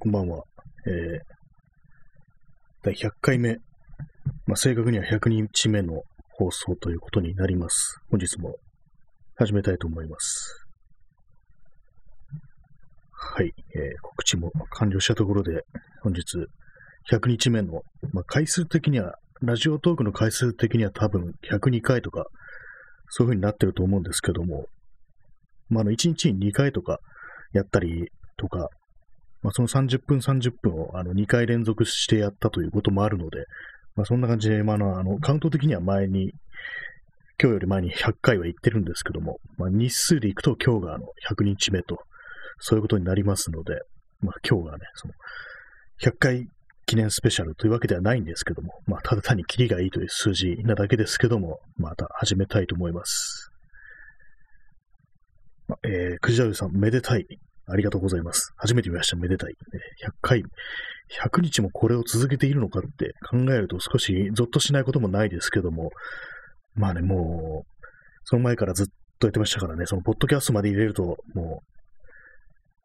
こんばんは。えー、第100回目、まあ、正確には100日目の放送ということになります。本日も始めたいと思います。はい、えー、告知も完了したところで、本日100日目の、まあ、回数的には、ラジオトークの回数的には多分102回とか、そういう風になってると思うんですけども、まあ、あの、1日に2回とかやったりとか、まあ、その30分30分をあの2回連続してやったということもあるので、まあ、そんな感じで、まあ、あの、カウント的には前に、今日より前に100回は行ってるんですけども、まあ、日数で行くと今日があの100日目と、そういうことになりますので、まあ、今日がね、その、100回記念スペシャルというわけではないんですけども、まあ、ただ単にキリがいいという数字なだけですけども、また始めたいと思います。ま、えー、くじだるさん、めでたい。ありがとうございます。初めて見ました。めでたい。100回、100日もこれを続けているのかって考えると少しゾッとしないこともないですけども、まあね、もう、その前からずっとやってましたからね、そのポッドキャストまで入れると、も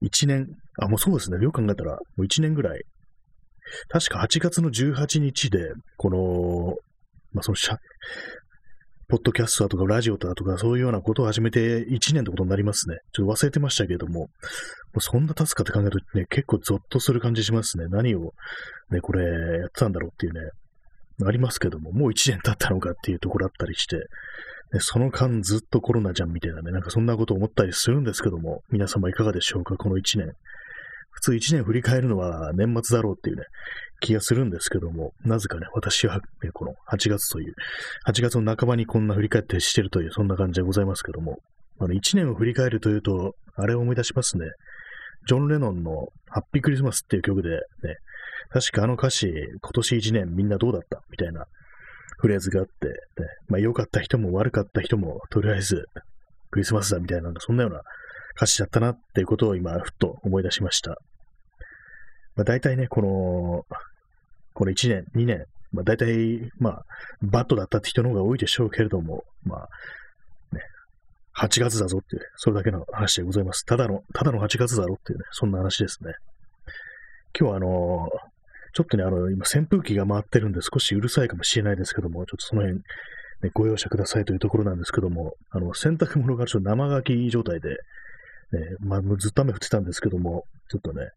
う、1年、あ、もうそうですね、よく考えたら、もう1年ぐらい、確か8月の18日で、この、まあ、そのポッドキャストだとかラジオだとかそういうようなことを始めて1年ってことになりますね。ちょっと忘れてましたけれども、もそんな経つかって考えるとね、結構ゾッとする感じしますね。何をね、これやってたんだろうっていうね、ありますけども、もう1年経ったのかっていうところあったりして、ね、その間ずっとコロナじゃんみたいなね、なんかそんなこと思ったりするんですけども、皆様いかがでしょうか、この1年。普通1年振り返るのは年末だろうっていうね、気がするんですけども、なぜかね、私は、ね、この8月という、8月の半ばにこんな振り返ってしてるという、そんな感じでございますけども、あの、1年を振り返るというと、あれを思い出しますね。ジョン・レノンのハッピークリスマスっていう曲で、ね、確かあの歌詞、今年1年みんなどうだったみたいなフレーズがあって、ね、まあ良かった人も悪かった人も、とりあえずクリスマスだみたいな、そんなような歌詞だったなっていうことを今、ふっと思い出しました。まあ大体ね、この、この1年、2年、まあ大体、まあ、バットだったって人の方が多いでしょうけれども、まあ、ね、8月だぞっていう、それだけの話でございます。ただの、ただの8月だろっていうね、そんな話ですね。今日はあのちょっとね、あの、今扇風機が回ってるんで少しうるさいかもしれないですけども、ちょっとその辺、ね、ご容赦くださいというところなんですけども、あの、洗濯物がちょっと生乾き状態で、ね、まあ、ずっと雨降ってたんですけども、ちょっとね、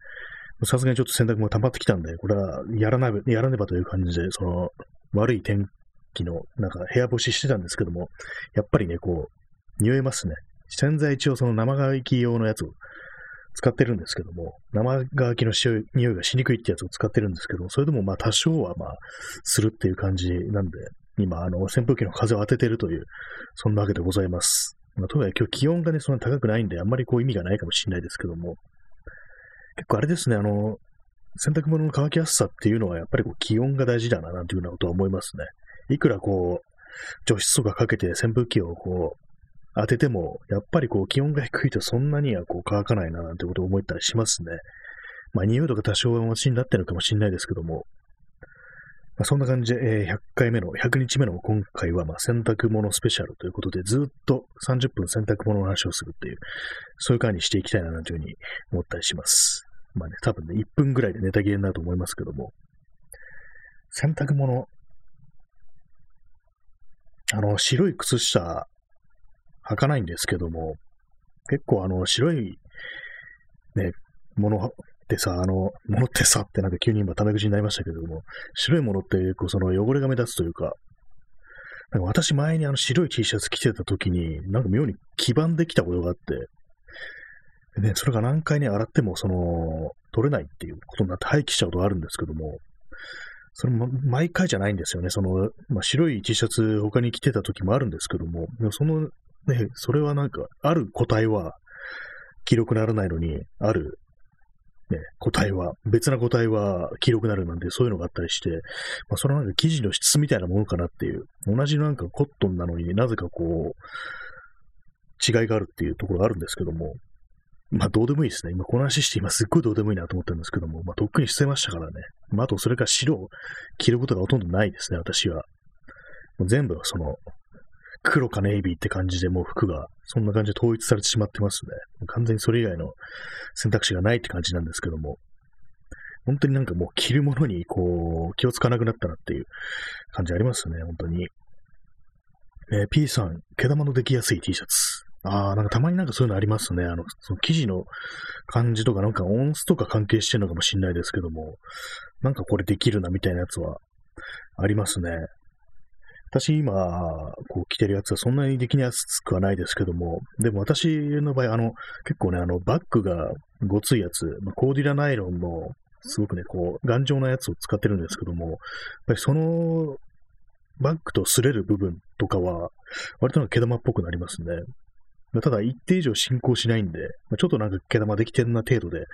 さすがにちょっと洗濯物溜まってきたんで、これはやらなやらねばという感じで、その、悪い天気の、なんか部屋干ししてたんですけども、やっぱりね、こう、匂いますね。洗剤一応その生乾き用のやつを使ってるんですけども、生乾きの匂いがしにくいってやつを使ってるんですけど、それでもまあ多少はまあ、するっていう感じなんで、今、あの、扇風機の風を当ててるという、そんなわけでございます。まあ、とはいえ今日気温がね、そんな高くないんで、あんまりこう意味がないかもしれないですけども、結構あれですね、あの、洗濯物の乾きやすさっていうのはやっぱりこう気温が大事だな、なんていうようなことは思いますね。いくらこう、除湿とかかけて扇風機をこう、当てても、やっぱりこう気温が低いとそんなにはこう乾かないな、なんてことを思ったりしますね。まあ匂いとか多少はマシになってるのかもしれないですけども、まあ、そんな感じで、えー、100回目の、100日目の今回は、まあ、洗濯物スペシャルということで、ずっと30分洗濯物の話をするっていう、そういう回にしていきたいな、というふうに思ったりします。まあね、多分ね、1分ぐらいでネタ切れになると思いますけども、洗濯物、あの、白い靴下、履かないんですけども、結構あの、白い、ね、ものってさ、あの、ものってさってなんか急に今タメ口になりましたけれども、白いものって結構その汚れが目立つというか、なんか私前にあの白い T シャツ着てた時に、なんか妙に黄ばんできたことがあって、ね、それが何回ね、洗ってもその、取れないっていうことになって廃棄しちゃうことがあるんですけども、それも毎回じゃないんですよね。その、まあ、白い T シャツ他に着てた時もあるんですけども、でそのね、それはなんか、ある個体は黄色くならないのに、あるね、個体は、別な個体は黄色くなるなんてそういうのがあったりして、まあ、そのなんか生地の質みたいなものかなっていう、同じなんかコットンなのになぜかこう、違いがあるっていうところがあるんですけども、まあどうでもいいですね。今この話して今すっごいどうでもいいなと思ったんですけども、まあとっくに捨てましたからね。まああとそれから白を着ることがほとんどないですね、私は。全部その黒かネイビーって感じでもう服がそんな感じで統一されてしまってますね。完全にそれ以外の選択肢がないって感じなんですけども。本当になんかもう着るものにこう、気をつかなくなったなっていう感じありますね、本当に。えー、P さん、毛玉のできやすい T シャツ。ああ、なんかたまになんかそういうのありますね。あの、その生地の感じとか、なんか音質とか関係してるのかもしれないですけども、なんかこれできるなみたいなやつはありますね。私今、こう着てるやつはそんなにできやすくはないですけども、でも私の場合、あの、結構ね、あの、バッグがごついやつ、まあ、コーディラナイロンの、すごくね、こう、頑丈なやつを使ってるんですけども、やっぱりその、バッグと擦れる部分とかは、割となんか毛玉っぽくなりますね。ただ、一定以上進行しないんで、ちょっとなんか毛玉できてるな程度で、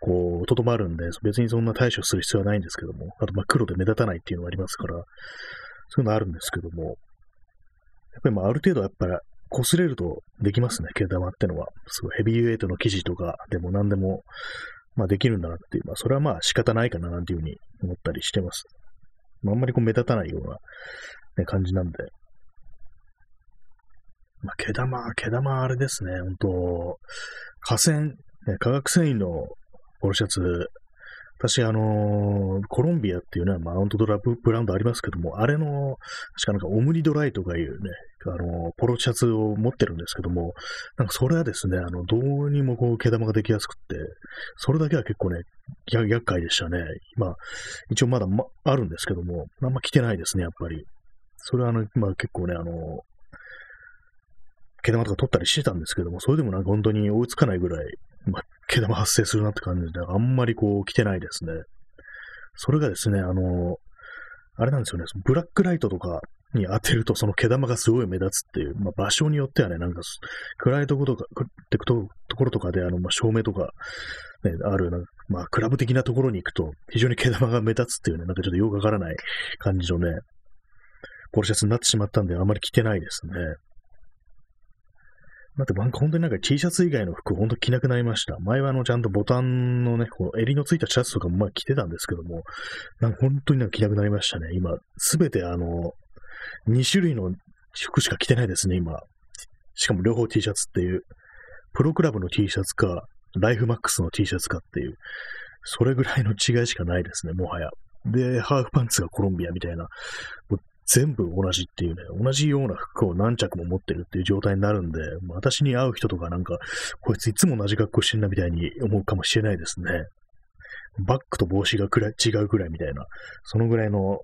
こう、とどまるんで、別にそんな対処する必要はないんですけども、あと、まあ、黒で目立たないっていうのがありますから、そういうのあるんですけども、やっぱりまあ、ある程度やっぱり、擦れるとできますね、毛玉ってのは。すごいヘビーウェイトの生地とかでも何でも、まあできるんだなっていう、まあそれはまあ仕方ないかななんていうふうに思ったりしてます。まあ、あんまりこう目立たないような、ね、感じなんで、まあ、毛玉、毛玉あれですね、本当河川、ね、化学繊維のポロシャツ、私、あのー、コロンビアっていうね、マウントドラブランドありますけども、あれの、確かなんかオムニドライとかいうね、あのー、ポロシャツを持ってるんですけども、なんかそれはですね、あの、どうにもこう、毛玉ができやすくって、それだけは結構ね、厄介でしたね。今、一応まだ、ま、あるんですけども、あんま着てないですね、やっぱり。それはあの、まあ結構ね、あのー、毛玉とか取ったりしてたんですけども、それでもなんか本当に追いつかないぐらい、まあ、毛玉発生するなって感じで、あんまりこう来てないですね。それがですね、あの、あれなんですよね、ブラックライトとかに当てるとその毛玉がすごい目立つっていう、まあ、場所によってはね、なんか暗いところとか、ってくとところとかで、あの、まあ、照明とか、ね、ある、まあ、クラブ的なところに行くと、非常に毛玉が目立つっていうね、なんかちょっとよくわからない感じのね、ポロシャツになってしまったんで、あんまり着てないですね。だってなんか本当になんか T シャツ以外の服本当着なくなりました。前はあのちゃんとボタンのね、こう襟のついたシャツとかもまあ着てたんですけども、なんか本当になんか着なくなりましたね。今、すべてあの、2種類の服しか着てないですね、今。しかも両方 T シャツっていう。プロクラブの T シャツか、ライフマックスの T シャツかっていう。それぐらいの違いしかないですね、もはや。で、ハーフパンツがコロンビアみたいな。全部同じっていうね、同じような服を何着も持ってるっていう状態になるんで、私に会う人とかなんか、こいついつも同じ格好してんなみたいに思うかもしれないですね。バッグと帽子がくらい違うくらいみたいな、そのぐらいの、ね、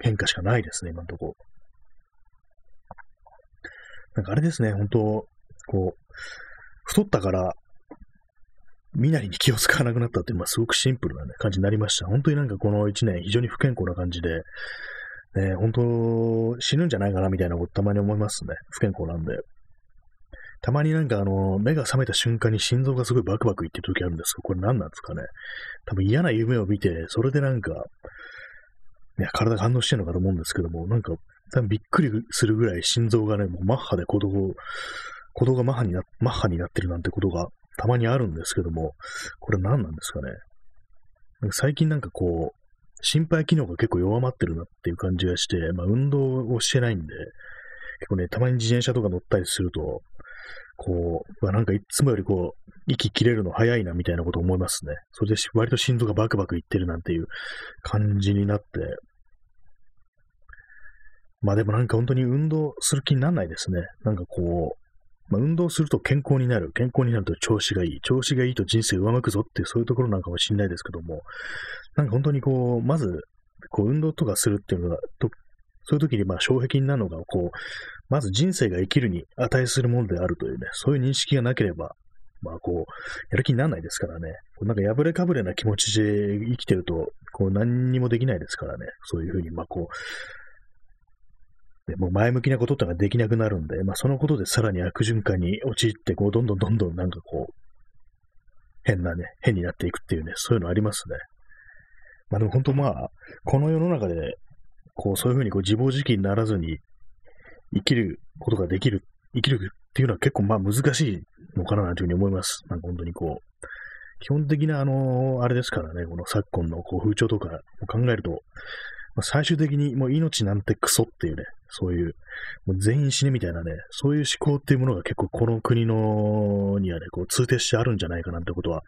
変化しかないですね、今のとこ。なんかあれですね、本当こう、太ったから、身なりに気を使わなくなったっていうのはすごくシンプルな、ね、感じになりました。本当になんかこの1年非常に不健康な感じで、ね、本当、死ぬんじゃないかなみたいなことたまに思いますね。不健康なんで。たまになんかあの、目が覚めた瞬間に心臓がすごいバクバクいってる時あるんですけど、これ何なんですかね。多分嫌な夢を見て、それでなんか、ね、体が反応してるのかと思うんですけども、なんか、多分びっくりするぐらい心臓がね、もうマッハで鼓動、鼓動がマッハにな、マッハになってるなんてことがたまにあるんですけども、これ何なんですかね。なんか最近なんかこう、心肺機能が結構弱まってるなっていう感じがして、まあ運動をしてないんで、結構ね、たまに自転車とか乗ったりすると、こう、まあ、なんかいつもよりこう、息切れるの早いなみたいなこと思いますね。それで割と心臓がバクバクいってるなんていう感じになって、まあでもなんか本当に運動する気にならないですね。なんかこう、まあ、運動すると健康になる。健康になると調子がいい。調子がいいと人生上向くぞっていうそういうところなんかもしれないですけども、なんか本当にこう、まず、こう運動とかするっていうのが、とそういう時にまあ障壁になるのが、こう、まず人生が生きるに値するものであるというね、そういう認識がなければ、まあこう、やる気にならないですからね。なんか破れかぶれな気持ちで生きてると、こう何にもできないですからね。そういうふうに、まあこう、でもう前向きなことってのができなくなるんで、まあそのことでさらに悪循環に陥って、こうどんどんどんどんなんかこう、変なね、変になっていくっていうね、そういうのありますね。まあでも本当まあ、この世の中で、こうそういうふうにこう自暴自棄にならずに生きることができる、生きるっていうのは結構まあ難しいのかなというふうに思います。なんか本当にこう、基本的なあの、あれですからね、この昨今のこう風潮とかを考えると、まあ、最終的にもう命なんてクソっていうね、そういう、もう全員死ねみたいなね、そういう思考っていうものが結構この国のにはね、こう通底してあるんじゃないかなんてことは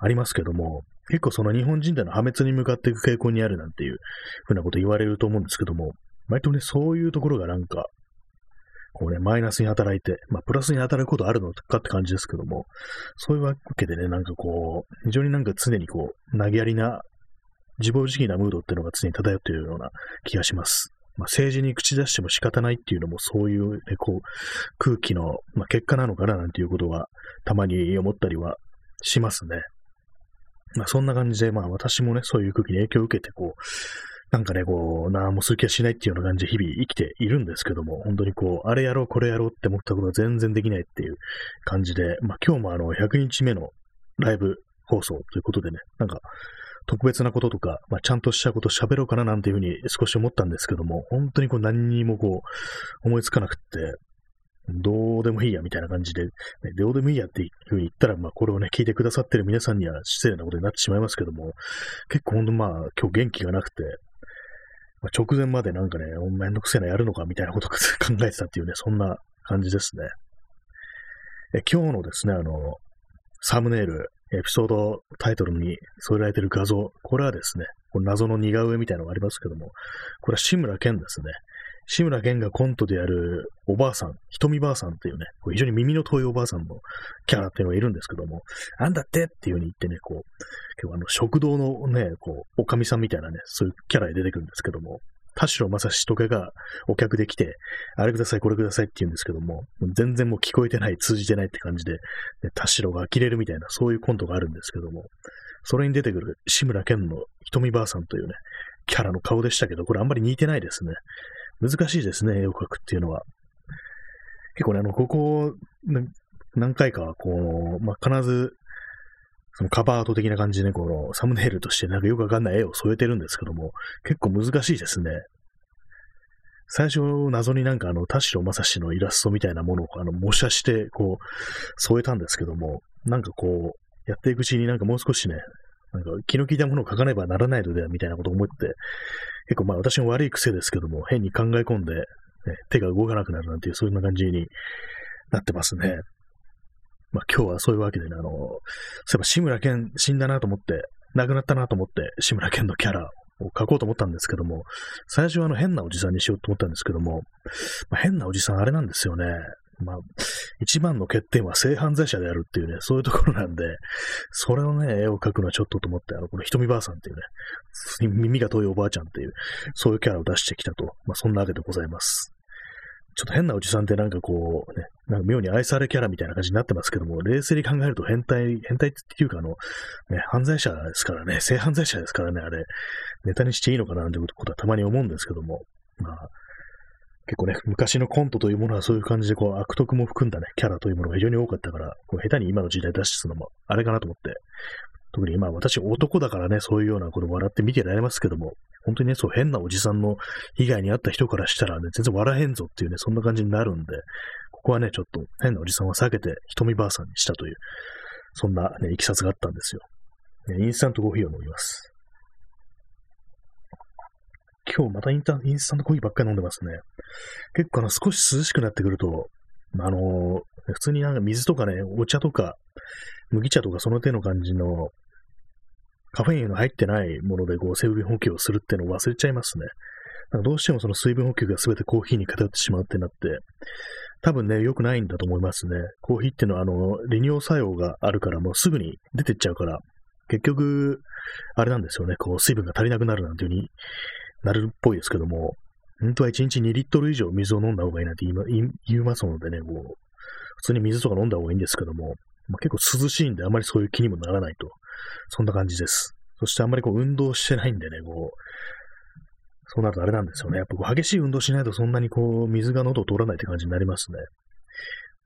ありますけども、結構その日本人での破滅に向かっていく傾向にあるなんていうふうなこと言われると思うんですけども、割とね、そういうところがなんか、こうね、マイナスに働いて、まあ、プラスに働くことあるのかって感じですけども、そういうわけでね、なんかこう、非常になんか常にこう、投げやりな、自暴自棄なムードっていうのが常に漂っているような気がします。まあ、政治に口出しても仕方ないっていうのもそういう、ね、こう、空気の、まあ、結果なのかななんていうことは、たまに思ったりはしますね。まあ、そんな感じで、まあ、私もね、そういう空気に影響を受けて、こう、なんかね、こう、何もする気はしないっていうような感じで日々生きているんですけども、本当にこう、あれやろう、これやろうって思ったことは全然できないっていう感じで、まあ今日もあの、100日目のライブ放送ということでね、なんか、特別なこととか、まあ、ちゃんとしたこと喋ろうかななんていうふうに少し思ったんですけども、本当にこう何にもこう、思いつかなくって、どうでもいいやみたいな感じで、ね、どうでもいいやっていうふうに言ったら、まあこれをね、聞いてくださってる皆さんには失礼なことになってしまいますけども、結構ほんとまあ今日元気がなくて、まあ、直前までなんかね、めんどくせえなやるのかみたいなことを考えてたっていうね、そんな感じですね。え今日のですね、あの、サムネイル、エピソードタイトルに添えられている画像、これはですね、この謎の似顔絵みたいなのがありますけども、これは志村けんですね。志村けんがコントでやるおばあさん、ひとみばあさんっていうね、こう非常に耳の遠いおばあさんのキャラっていうのがいるんですけども、なんだってっていう風に言ってね、こう、結構あの食堂のね、こう、おかみさんみたいなね、そういうキャラで出てくるんですけども、田代正史とかがお客で来て、あれください、これくださいって言うんですけども、全然もう聞こえてない、通じてないって感じで、で田代が呆れるみたいな、そういうコントがあるんですけども、それに出てくる志村けんのひとみばあさんというね、キャラの顔でしたけど、これあんまり似てないですね。難しいですね、絵を描くっていうのは。結構ね、あの、ここ、何回か、こう、まあ、必ず、そのカバーアート的な感じで、ね、このサムネイルとしてなんかよくわかんない絵を添えてるんですけども、結構難しいですね。最初、謎になんかあの、田代正史のイラストみたいなものをあの模写して、こう、添えたんですけども、なんかこう、やっていくうちになんかもう少しね、なんか気の利いたものを書かねばならないのではみたいなことを思って、結構まあ私の悪い癖ですけども、変に考え込んで、ね、手が動かなくなるなんていう、そういう感じになってますね。まあ今日はそういうわけでね、あの、そういえば志村けん死んだなと思って、亡くなったなと思って、志村けんのキャラを描こうと思ったんですけども、最初はあの変なおじさんにしようと思ったんですけども、まあ、変なおじさんあれなんですよね。まあ、一番の欠点は性犯罪者であるっていうね、そういうところなんで、それをね、絵を描くのはちょっとと思って、あの、この瞳ばあさんっていうね、耳が遠いおばあちゃんっていう、そういうキャラを出してきたと、まあ、そんなわけでございます。ちょっと変なおじさんってなんかこう、ね、なんか妙に愛されキャラみたいな感じになってますけども、冷静に考えると変態、変態っていうかあの、ね、犯罪者ですからね、性犯罪者ですからね、あれ、ネタにしていいのかなってことはたまに思うんですけども、まあ、結構ね、昔のコントというものはそういう感じで、こう、悪徳も含んだね、キャラというものが非常に多かったから、こう下手に今の時代出すのも、あれかなと思って、特に今私男だからね、そういうようなこと笑って見てられますけども、本当にね、そう変なおじさんの被害に遭った人からしたらね、全然笑えんぞっていうね、そんな感じになるんで、ここはね、ちょっと変なおじさんは避けて、瞳ばあさんにしたという、そんなね、いきさつがあったんですよ。ね、インスタントコーヒーを飲みます。今日またインタインスタントコーヒーばっかり飲んでますね。結構あの、少し涼しくなってくると、あのー、普通になんか水とかね、お茶とか、麦茶とかその手の感じの、カフェインが入ってないものでこう水分補給をするっていうのを忘れちゃいますね。どうしてもその水分補給が全てコーヒーに偏ってしまうってなって、多分ね、良くないんだと思いますね。コーヒーっていうのは、あの、利尿作用があるから、もうすぐに出てっちゃうから、結局、あれなんですよね、こう、水分が足りなくなるなんていう風になるっぽいですけども、本当は1日2リットル以上水を飲んだ方がいいなんて言い言いますのでね、こう、普通に水とか飲んだ方がいいんですけども、まあ、結構涼しいんであまりそういう気にもならないと。そんな感じです。そしてあんまりこう運動してないんでね、こう、そうなるとあれなんですよね。やっぱ激しい運動しないとそんなにこう水が喉を通らないって感じになりますね。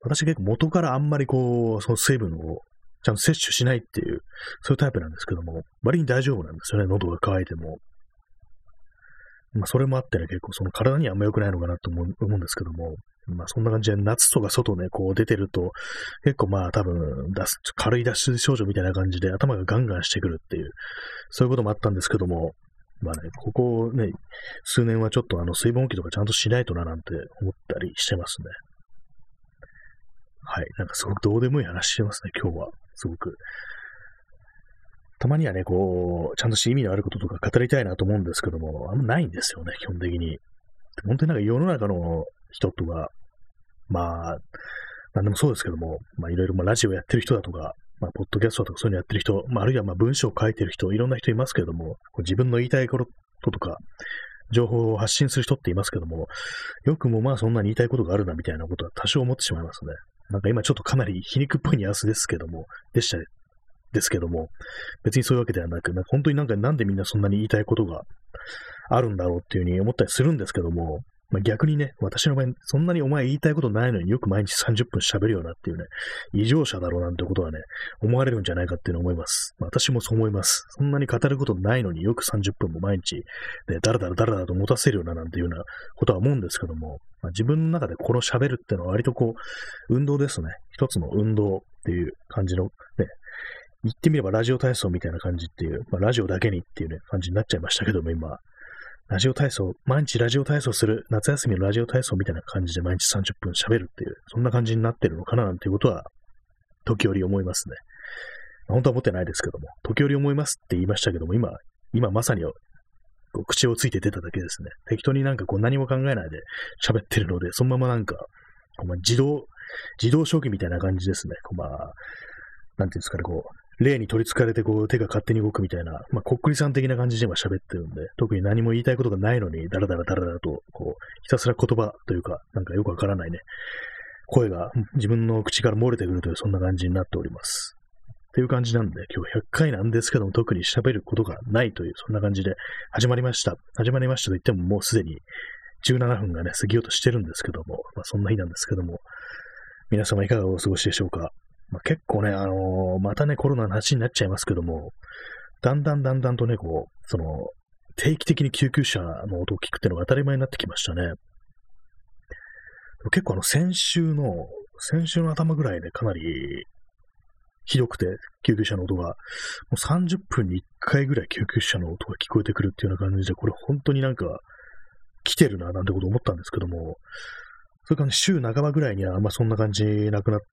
私結構元からあんまりこう、その水分をちゃんと摂取しないっていう、そういうタイプなんですけども、割に大丈夫なんですよね、喉が渇いても。まあ、それもあってね、結構その体にはあんま良くないのかなと思うんですけども、まあ、そんな感じで夏とか外ね、こう出てると、結構まあ多分、軽い脱出症状みたいな感じで頭がガンガンしてくるっていう、そういうこともあったんですけども、まあね、ここね、数年はちょっとあの水分補給とかちゃんとしないとななんて思ったりしてますね。はい。なんかすごくどうでもいい話してますね、今日は。すごく。たまにはね、こう、ちゃんとして意味のあることとか語りたいなと思うんですけども、あんまないんですよね、基本的に。本当になんか世の中の人とか、まあ、なんでもそうですけども、まあいろいろまあラジオやってる人だとか、まあ、ポッドキャストとかそういうのやってる人、まあ、あるいはまあ文章を書いてる人、いろんな人いますけども、自分の言いたいこととか、情報を発信する人っていますけども、よくもまあそんなに言いたいことがあるなみたいなことは多少思ってしまいますね。なんか今ちょっとかなり皮肉っぽいニュアンスですけども、でした、ですけども、別にそういうわけではなく、なんか本当になんかなんでみんなそんなに言いたいことがあるんだろうっていうふうに思ったりするんですけども、まあ、逆にね、私の場合、そんなにお前言いたいことないのによく毎日30分喋るよなっていうね、異常者だろうなんてことはね、思われるんじゃないかっていうのを思います。まあ、私もそう思います。そんなに語ることないのによく30分も毎日、ね、だらだらだらだらと持たせるよななんていうようなことは思うんですけども、まあ、自分の中でこの喋るっていうのは割とこう、運動ですね。一つの運動っていう感じの、ね、言ってみればラジオ体操みたいな感じっていう、まあ、ラジオだけにっていうね、感じになっちゃいましたけども、今。ラジオ体操、毎日ラジオ体操する、夏休みのラジオ体操みたいな感じで毎日30分喋るっていう、そんな感じになってるのかななんていうことは、時折思いますね。本当は思ってないですけども、時折思いますって言いましたけども、今、今まさに口をついて出ただけですね。適当になんかこう何も考えないで喋ってるので、そのままなんか、まあ、自動、自動将棋みたいな感じですね。こうまあ、なんていうんですかね、こう、霊に取り憑かれてこう手が勝手に動くみたいな、まあ、こっくりさん的な感じで今喋ってるんで、特に何も言いたいことがないのに、ダラダラダラダラと、こう、ひたすら言葉というか、なんかよくわからないね、声が自分の口から漏れてくるという、そんな感じになっております。っていう感じなんで、今日100回なんですけども、特に喋ることがないという、そんな感じで始まりました。始まりましたと言っても、もうすでに17分がね、過ぎようとしてるんですけども、まあ、そんな日なんですけども、皆様いかがお過ごしでしょうか？まあ、結構ね、あのー、またね、コロナの話になっちゃいますけども、だんだんだんだんとね、こう、その、定期的に救急車の音を聞くっていうのが当たり前になってきましたね。結構あの、先週の、先週の頭ぐらいでかなりひどくて、救急車の音が、もう30分に1回ぐらい救急車の音が聞こえてくるっていうような感じで、これ本当になんか来てるななんてこと思ったんですけども、それから、週半ばぐらいにはまあそんな感じなくなって、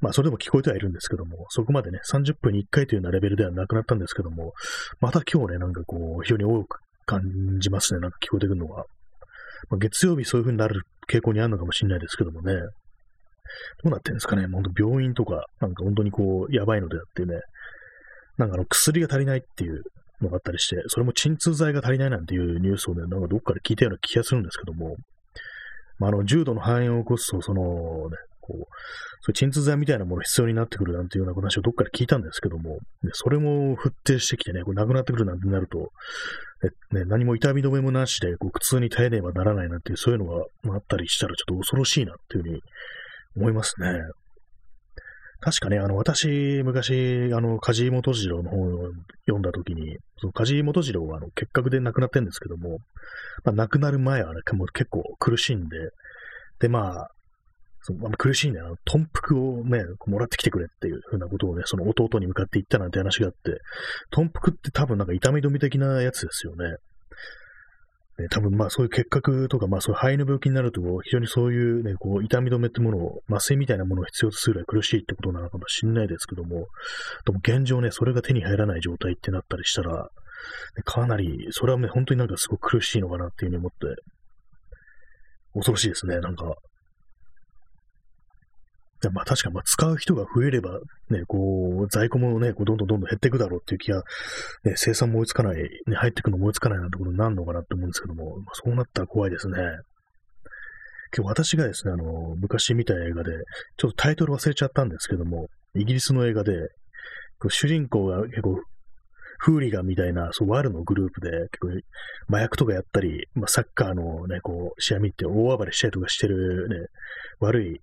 まあそれでも聞こえてはいるんですけども、そこまでね、30分に1回というようなレベルではなくなったんですけども、また今日ね、なんかこう、非常に多く感じますね、なんか聞こえてくるのが。まあ、月曜日そういう風になる傾向にあるのかもしれないですけどもね。どうなってんですかね、本当病院とか、なんか本当にこう、やばいのであってね、なんかあの薬が足りないっていうのがあったりして、それも鎮痛剤が足りないなんていうニュースをね、なんかどっかで聞いたような気がするんですけども、まあ、あの、重度の肺炎を起こすと、その、ね、こう、そ鎮痛剤みたいなもの必要になってくるなんていうような話をどっかで聞いたんですけども、でそれも沸騰してきてね、これなくなってくるなんてなると、ね、何も痛み止めもなしで、こう、苦痛に耐えねばならないなんていう、そういうのがあったりしたら、ちょっと恐ろしいなっていうふうに思いますね。確かね、あの、私、昔、あの、梶本次郎の本を読んだときに、その梶本次郎はあの結核で亡くなってるんですけども、まあ、亡くなる前はね、もう結構苦しんで、で、まあ、その苦しいんだよ。豚腹をね、もらってきてくれっていうふうなことをね、その弟に向かって言ったなんて話があって、豚腹って多分なんか痛み止め的なやつですよね。ね、多分まあそういう結核とか、まあそういう肺の病気になると、非常にそういうね、こう痛み止めってものを、麻酔みたいなものを必要とするぐらい苦しいってことなのかもしれないですけども、でも現状ね、それが手に入らない状態ってなったりしたら、かなり、それはね、本当になんかすごく苦しいのかなっていうふうに思って、恐ろしいですね、なんか。まあ確かまあ使う人が増えれば、ね、こう、在庫もね、こうどんどんどんどん減っていくだろうっていう気が、ね、生産も追いつかない、ね、入ってくのも追いつかないなんてことになるのかなって思うんですけども、まあ、そうなったら怖いですね。今日私がですね、あの、昔見た映画で、ちょっとタイトル忘れちゃったんですけども、イギリスの映画で、こう主人公が結構、フーリガンみたいな、そう、ワルのグループで、結構、麻薬とかやったり、まあ、サッカーのね、こう、試合見て大暴れしたりとかしてるね、悪い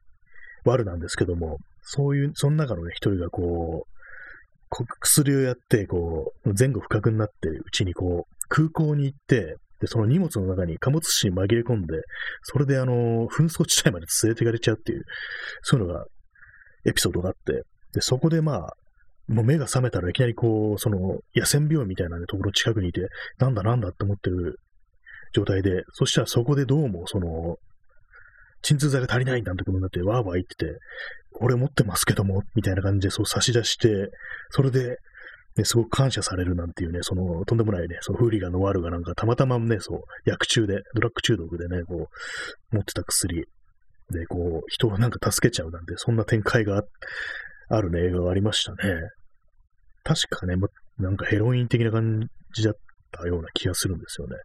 悪なんですけども、そういう、その中のね、一人がこう、薬をやって、こう、前後不覚になってるうちにこう、空港に行って、で、その荷物の中に貨物紙に紛れ込んで、それであの、紛争地帯まで連れていかれちゃうっていう、そういうのが、エピソードがあって、で、そこでまあ、もう目が覚めたらいきなりこう、その、野戦病院みたいな、ね、ところ近くにいて、なんだなんだって思ってる状態で、そしたらそこでどうも、その、鎮痛剤が足りないなんてことになって、わーわー言ってて、俺持ってますけども、みたいな感じでそう差し出して、それで、ね、すごく感謝されるなんていうね、その、とんでもないね、そのフーリガンのワールがなんかたまたまね、そう、薬中で、ドラッグ中毒でね、こう、持ってた薬で、こう、人をなんか助けちゃうなんて、そんな展開があるね、映画がありましたね。確かね、ま、なんかヘロイン的な感じだったような気がするんですよね。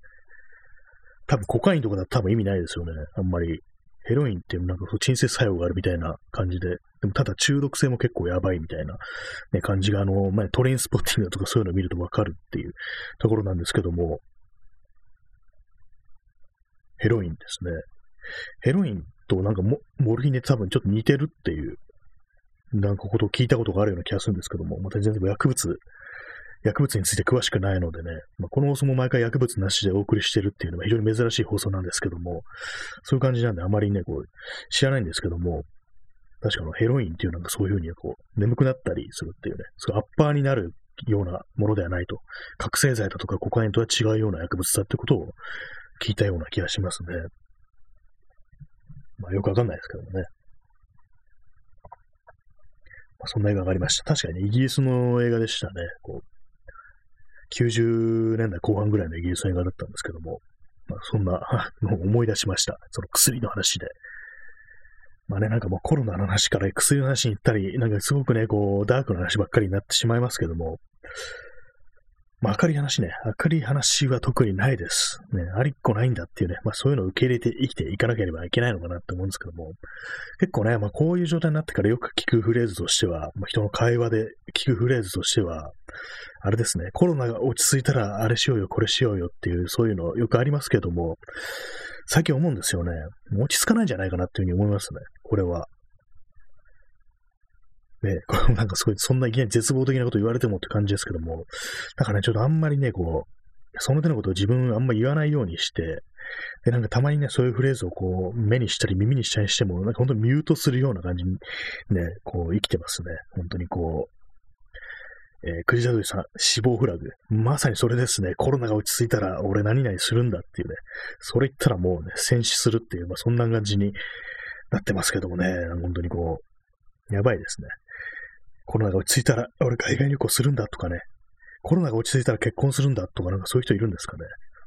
多分コカインとかだと多分意味ないですよね。あんまり。ヘロインってなんか鎮静作用があるみたいな感じで、でもただ中毒性も結構やばいみたいな、ね、感じが、あの、ま、トレインスポッティングとかそういうのを見るとわかるっていうところなんですけども、ヘロインですね。ヘロインとなんかモルヒネ多分ちょっと似てるっていう、なんかことを聞いたことがあるような気がするんですけども、また全然薬物、薬物について詳しくないのでね、まあ、この放送も毎回薬物なしでお送りしてるっていうのは非常に珍しい放送なんですけども、そういう感じなんであまりね、こう、知らないんですけども、確かのヘロインっていうなんかそういうふうにこう、眠くなったりするっていうね、そアッパーになるようなものではないと、覚醒剤だとかコカインとは違うような薬物だってことを聞いたような気がしますね。まあよくわかんないですけどもね。まあ、そんな映画がありました。確かに、ね、イギリスの映画でしたね。こう90年代後半ぐらいのイギリス映画だったんですけども、まあ、そんな のを思い出しました。その薬の話で。まあね、なんかもうコロナの話から薬の話に行ったり、なんかすごくね、こう、ダークな話ばっかりになってしまいますけども、まあ、明るい話ね、明るい話は特にないです。ね、ありっこないんだっていうね、まあそういうのを受け入れて生きていかなければいけないのかなって思うんですけども、結構ね、まあこういう状態になってからよく聞くフレーズとしては、まあ、人の会話で聞くフレーズとしては、あれですね、コロナが落ち着いたらあれしようよ、これしようよっていう、そういうのよくありますけども、最近思うんですよね。落ち着かないんじゃないかなっていうふうに思いますね、これは。ね、これなんかすごい、そんないきなり絶望的なこと言われてもって感じですけども、だからね、ちょっとあんまりね、こう、その手のことを自分あんま言わないようにして、で、なんかたまにね、そういうフレーズをこう、目にしたり耳にしたりしても、なんか本当にミュートするような感じにね、こう生きてますね。本当にこう、えー、クジラドリさん、死亡フラグ。まさにそれですね。コロナが落ち着いたら俺何々するんだっていうね。それ言ったらもうね、戦死するっていう、まあそんな感じになってますけどもね。本当にこう、やばいですね。コロナが落ち着いたら俺海外旅行するんだとかね、コロナが落ち着いたら結婚するんだとか、なんかそういう人いるんですかね。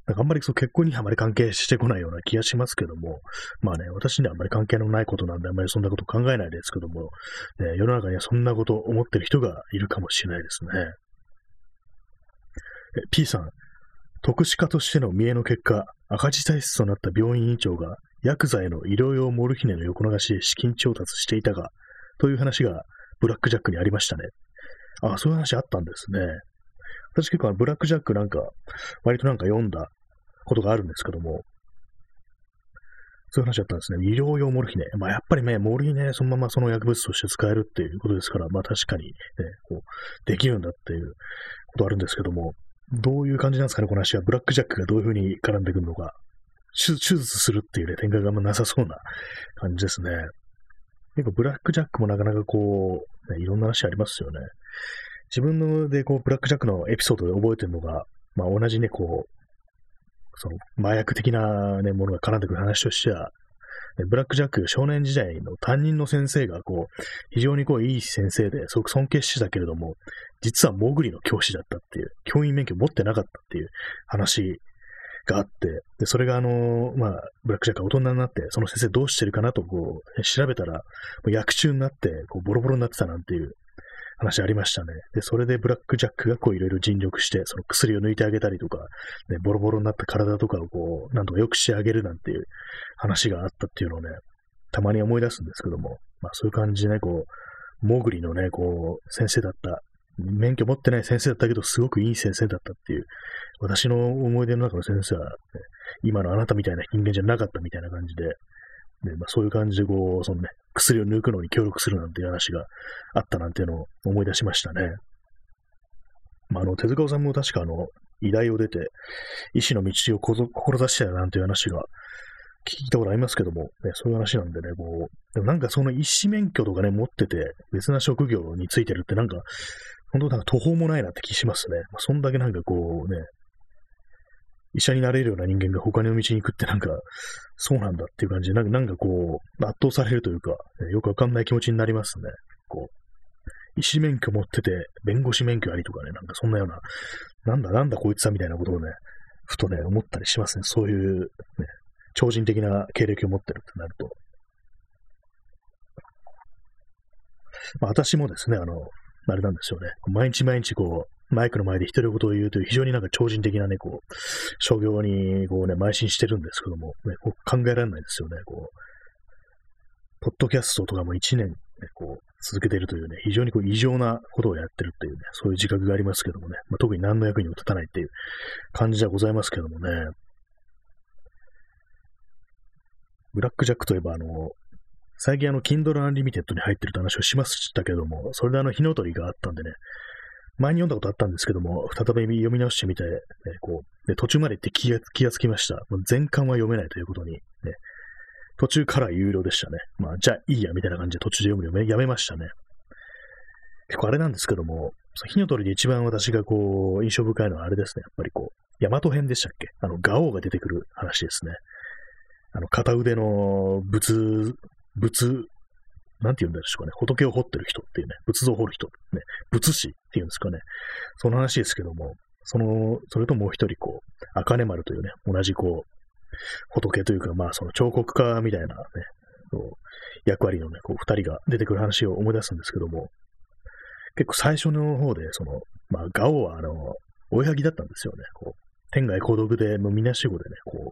なんかあんまりそう結婚にあまり関係してこないような気がしますけども、まあね、私にはあんまり関係のないことなんで、あんまりそんなこと考えないですけども、ね、世の中にはそんなことを思ってる人がいるかもしれないですね。え P さん、特殊化としての見栄の結果、赤字体質となった病院院長が、ヤクザへの医療用モルヒネの横流しで資金調達していたが、という話がブラックジャックにありましたね。ああ、そういう話あったんですね。私結構ブラックジャックなんか、割となんか読んだことがあるんですけども、そういう話だったんですね。医療用モルヒネ。まあやっぱりね、モルヒネそのままその薬物として使えるっていうことですから、まあ確かにね、こう、できるんだっていうことあるんですけども、どういう感じなんですかね、この話は。ブラックジャックがどういうふうに絡んでくるのか。手術するっていうね、展開があんまなさそうな感じですね。結構ブラックジャックもなかなかこう、ね、いろんな話ありますよね。自分のでこう、ブラックジャックのエピソードで覚えてるのが、まあ同じね、こう、その麻薬的なね、ものが絡んでくる話としては、ブラックジャック少年時代の担任の先生がこう、非常にこういい先生ですごく尊敬してたけれども、実はモグリの教師だったっていう、教員免許持ってなかったっていう話があって、で、それがあの、まあ、ブラックジャックが大人になって、その先生どうしてるかなとこう、調べたら、もう薬中になって、こう、ボロボロになってたなんていう話ありましたね。で、それでブラックジャックがこういろいろ尽力して、その薬を抜いてあげたりとか、ね、ボロボロになった体とかをこう、なんとか良くしてあげるなんていう話があったっていうのをね、たまに思い出すんですけども、まあそういう感じでね、こう、モグリのね、こう、先生だった、免許持ってない先生だったけど、すごくいい先生だったっていう、私の思い出の中の先生は、ね、今のあなたみたいな人間じゃなかったみたいな感じで、ねまあ、そういう感じでこう、そのね、薬を抜くのに協力するなんていう話があったなんていうのを思い出しましたね。まあ、あの、手塚さんも確かあの、医大を出て、医師の道を志したよなんていう話が聞いたことありますけども、ね、そういう話なんでね、こう、でもなんかその医師免許とかね、持ってて、別な職業についてるってなんか、本当なんか途方もないなって気しますね。まあ、そんだけなんかこうね、医者になれるような人間が他の道に行くってなんか、そうなんだっていう感じで、なんかなんかこう、圧倒されるというか、よくわかんない気持ちになりますね。こう、医師免許持ってて、弁護士免許ありとかね、なんかそんなような、なんだなんだこいつはみたいなことをね、ふとね、思ったりしますね。そういう、ね、超人的な経歴を持ってるってなると。まあ、私もですね、あの、あれなんですよね。毎日毎日こう、マイクの前で独り言を言うという非常になんか超人的なね、こう、商業にこうね、邁進してるんですけども、ね、こう考えられないですよね。こう、ポッドキャストとかも1年、ね、こう、続けているというね、非常にこう異常なことをやってるっていうね、そういう自覚がありますけどもね、まあ、特に何の役にも立たないっていう感じではございますけどもね、ブラックジャックといえば、あの、最近あの、Kindle Unlimited に入ってるって話をしましたけども、それであの、火の鳥があったんでね、前に読んだことあったんですけども、再び読み直してみて、ね、こう、で途中まで行って気が気がつきました。全巻は読めないということに、ね、途中から有料でしたね。まあ、じゃあいいや、みたいな感じで途中で読むのやめましたね。結構あれなんですけども、火の鳥で一番私がこう、印象深いのはあれですね。やっぱりこう、大和編でしたっけ？あの、ガオが出てくる話ですね。あの、片腕の仏、仏、なんて言うんでしょうかね。仏を掘ってる人っていうね、仏像を掘る人、ね、仏師っていうんですかね。その話ですけども、その、それともう一人、こう、茜丸というね、同じこう、仏というか、まあ、その彫刻家みたいなね、役割のね、こう、二人が出てくる話を思い出すんですけども、結構最初の方で、その、まあ、ガオは、あの、追いはぎだったんですよね。こう、天外孤独で、もうみなしごでね、こう、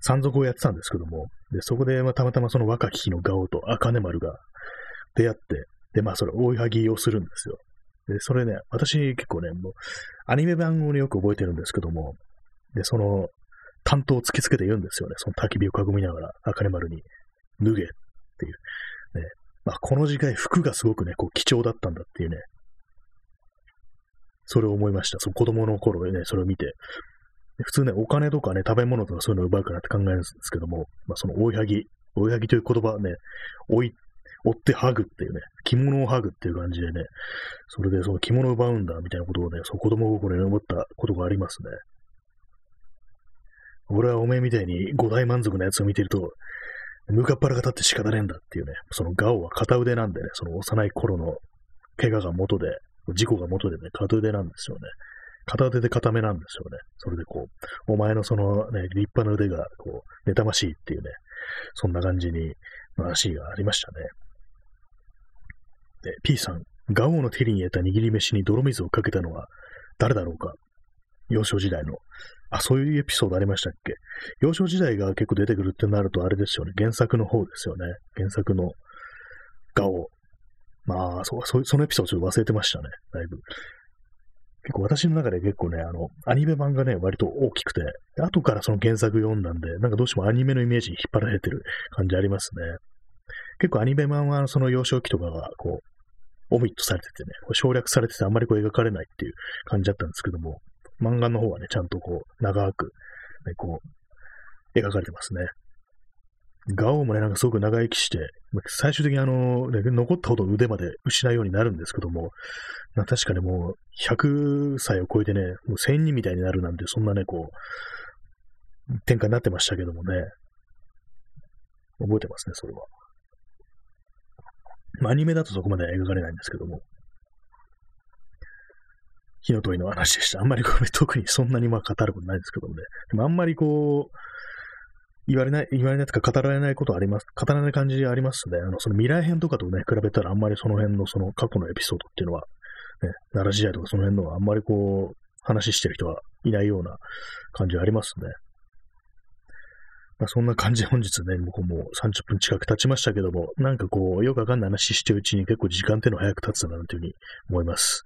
山賊をやってたんですけども、で、そこで、まあ、たまたまその若き日のガオと茜丸が出会って、で、まあ、それ、追いはぎをするんですよ。で、それね、私結構ね、もう、アニメ版をね、よく覚えてるんですけども、で、その、担当を突きつけて言うんですよね。その焚き火を囲みながら、赤根丸に、脱げっていう。ね。まあ、この時代、服がすごくね、こう、貴重だったんだっていうね。それを思いました。その子供の頃でね、それを見て。普通ね、お金とかね、食べ物とかそういうのを奪うからって考えるんですけども、まあ、その追いはぎ、追いはぎという言葉はね、追い、追って剥ぐっていうね、着物を剥ぐっていう感じでね、それでその着物を奪うんだみたいなことをね、その子供心に思ったことがありますね。俺はおめえみたいに五大満足なやつを見てると、向かっ腹が立って仕方ねえんだっていうね、そのガオは片腕なんでね、その幼い頃の怪我が元で、事故が元でね、片腕なんですよね。片腕で固めなんですよね。それでこう、お前のそのね、立派な腕が、こう、妬ましいっていうね、そんな感じに、話がありましたね。で、P さん、ガオの手に入れた握り飯に泥水をかけたのは誰だろうか？幼少時代の。あ、そういうエピソードありましたっけ？幼少時代が結構出てくるってなるとあれですよね。原作の方ですよね。原作の顔。まあ、そう、そのエピソードちょっと忘れてましたね。だいぶ。結構私の中で結構ね、あの、アニメ版がね、割と大きくて、後からその原作読んだんで、なんかどうしてもアニメのイメージに引っ張られてる感じありますね。結構アニメ版はその幼少期とかが、こう、オミットされててね、省略されててあんまりこう描かれないっていう感じだったんですけども、漫画の方はね、ちゃんとこう、長く、ね、こう、描かれてますね。ガオもね、なんかすごく長生きして、最終的にあの、ね、残ったほど腕まで失うようになるんですけども、まあ確かにもう、100歳を超えてね、もう1000人みたいになるなんて、そんなね、こう、展開になってましたけどもね、覚えてますね、それは。まあ、アニメだとそこまで描かれないんですけども。火の鳥の話でした。あんまりこれ特にそんなにまあ語ることないですけどもね。でもあんまりこう、言われない、言われないとか語られないことあります、語らない感じありますね。あの、その未来編とかとね、比べたらあんまりその辺のその過去のエピソードっていうのは、ね、奈良時代とかその辺のはあんまりこう、話してる人はいないような感じありますね。まあ、そんな感じで本日ね、僕もう30分近く経ちましたけども、なんかこう、よくわかんない話してるうちに結構時間っていうのは早く経つだなというふうに思います。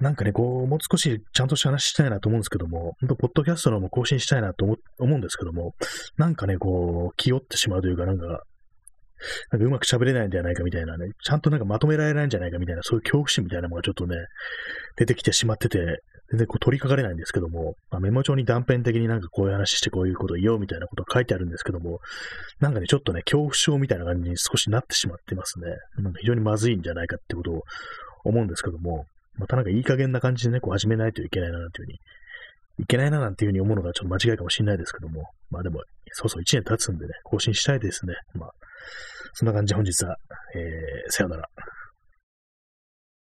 なんかね、こう、もう少しちゃんとした話したいなと思うんですけども、本当ポッドキャストのも更新したいなと思うんですけども、なんかね、こう、気負ってしまうというか、なんか、なんかうまく喋れないんじゃないかみたいなね、ちゃんとなんかまとめられないんじゃないかみたいな、そういう恐怖心みたいなのがちょっとね、出てきてしまってて、全然こう取り掛かれないんですけども、まあ、メモ帳に断片的になんかこういう話してこういうこと言おうみたいなことが書いてあるんですけども、なんかね、ちょっとね、恐怖症みたいな感じに少しなってしまってますね。なんか非常にまずいんじゃないかってことを思うんですけども、またなんかいい加減な感じでね、こう始めないといけないな、なんていうふうに、いけないな、なんていうふうに思うのがちょっと間違いかもしれないですけども、まあでも、そうそう1年経つんでね、更新したいですね。まあ、そんな感じで本日は、えー、さよなら。